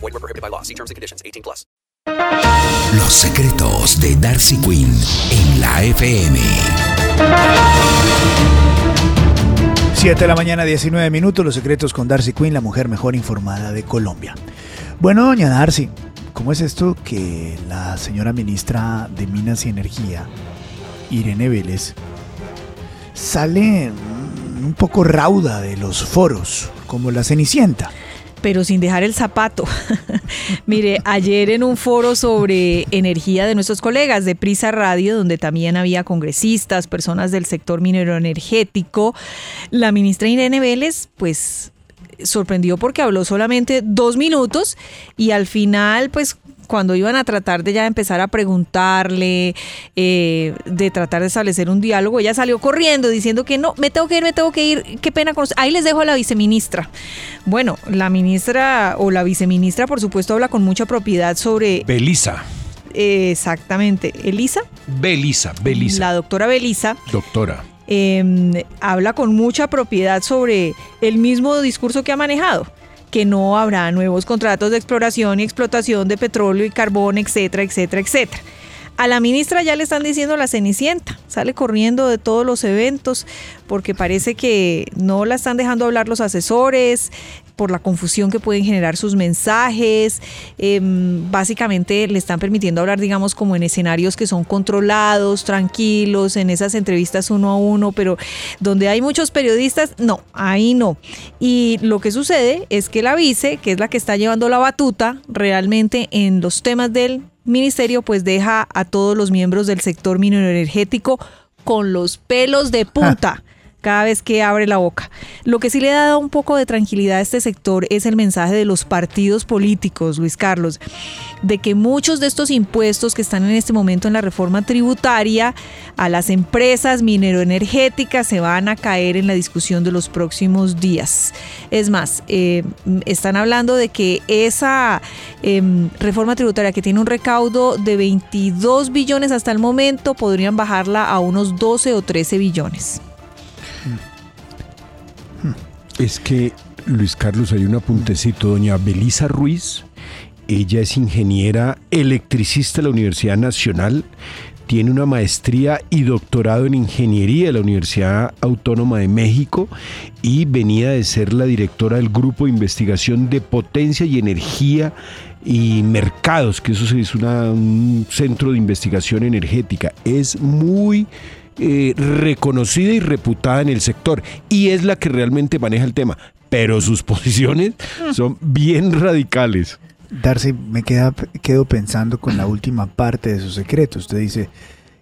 Void were prohibited by law. See terms and conditions. 18 plus. Los secretos de Darcy Quinn en la FM. 7 de la mañana, 19 minutos. Los secretos con Darcy Quinn, la mujer mejor informada de Colombia. Bueno, doña Darcy, ¿cómo es esto que la señora ministra de Minas y Energía, Irene Vélez, sale un poco rauda de los foros, como la Cenicienta? Pero sin dejar el zapato. Mire, ayer en un foro sobre energía de nuestros colegas de Prisa Radio, donde también había congresistas, personas del sector minero energético, la ministra Irene Vélez, pues sorprendió porque habló solamente dos minutos y al final, pues cuando iban a tratar de ya empezar a preguntarle, eh, de tratar de establecer un diálogo, ella salió corriendo diciendo que no, me tengo que ir, me tengo que ir, qué pena con Ahí les dejo a la viceministra. Bueno, la ministra o la viceministra, por supuesto, habla con mucha propiedad sobre... Belisa. exactamente. ¿Elisa? Belisa, Belisa. La doctora Belisa. Doctora. Eh, habla con mucha propiedad sobre el mismo discurso que ha manejado que no habrá nuevos contratos de exploración y explotación de petróleo y carbón, etcétera, etcétera, etcétera. A la ministra ya le están diciendo la cenicienta, sale corriendo de todos los eventos porque parece que no la están dejando hablar los asesores, por la confusión que pueden generar sus mensajes. Em, básicamente le están permitiendo hablar, digamos, como en escenarios que son controlados, tranquilos, en esas entrevistas uno a uno, pero donde hay muchos periodistas, no, ahí no. Y lo que sucede es que la vice, que es la que está llevando la batuta realmente en los temas del ministerio, pues deja a todos los miembros del sector minero energético con los pelos de punta cada vez que abre la boca. Lo que sí le ha dado un poco de tranquilidad a este sector es el mensaje de los partidos políticos, Luis Carlos, de que muchos de estos impuestos que están en este momento en la reforma tributaria a las empresas mineroenergéticas se van a caer en la discusión de los próximos días. Es más, eh, están hablando de que esa em, reforma tributaria que tiene un recaudo de 22 billones hasta el momento podrían bajarla a unos 12 o 13 billones. Es que, Luis Carlos, hay un apuntecito. Doña Belisa Ruiz, ella es ingeniera electricista de la Universidad Nacional, tiene una maestría y doctorado en ingeniería de la Universidad Autónoma de México y venía de ser la directora del Grupo de Investigación de Potencia y Energía y Mercados, que eso es un centro de investigación energética. Es muy eh, reconocida y reputada en el sector y es la que realmente maneja el tema, pero sus posiciones son bien radicales. Darcy, me queda, quedo pensando con la última parte de su secreto. Usted dice,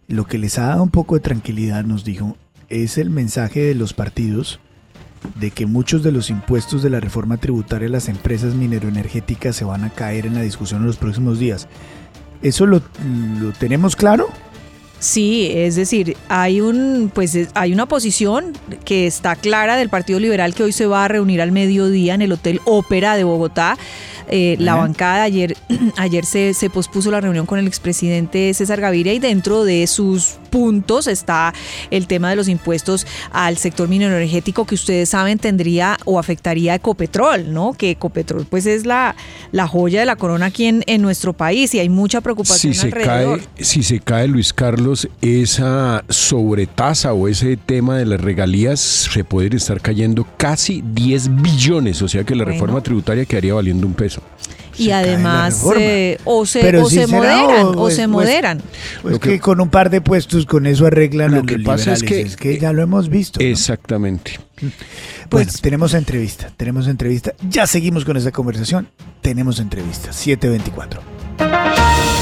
lo que les ha dado un poco de tranquilidad, nos dijo, es el mensaje de los partidos de que muchos de los impuestos de la reforma tributaria a las empresas mineroenergéticas se van a caer en la discusión en los próximos días. ¿Eso lo, lo tenemos claro? Sí, es decir, hay un pues hay una posición que está clara del Partido Liberal que hoy se va a reunir al mediodía en el Hotel Ópera de Bogotá eh, la bancada ayer, ayer se, se, pospuso la reunión con el expresidente César Gaviria y dentro de sus puntos está el tema de los impuestos al sector minero energético que ustedes saben tendría o afectaría a Ecopetrol, ¿no? Que Ecopetrol pues es la, la joya de la corona aquí en, en nuestro país y hay mucha preocupación si alrededor. Se cae, si se cae, Luis Carlos, esa sobretasa o ese tema de las regalías se puede estar cayendo casi 10 billones, o sea que la reforma tributaria quedaría valiendo un peso. Y además eh, o se, Pero o sí se será, moderan, o, o, pues, se pues, moderan. Pues Lo que, que- con un par de puestos con eso arreglan Lo a que pasa es liberales. que- ya lo hemos visto. ¿no? Exactamente. Bueno, Pues- tenemos entrevista, tenemos entrevista. Ya seguimos con esta conversación. Tenemos entrevista. 724.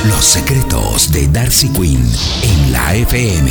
Los secretos de Darcy Quinn en la FM.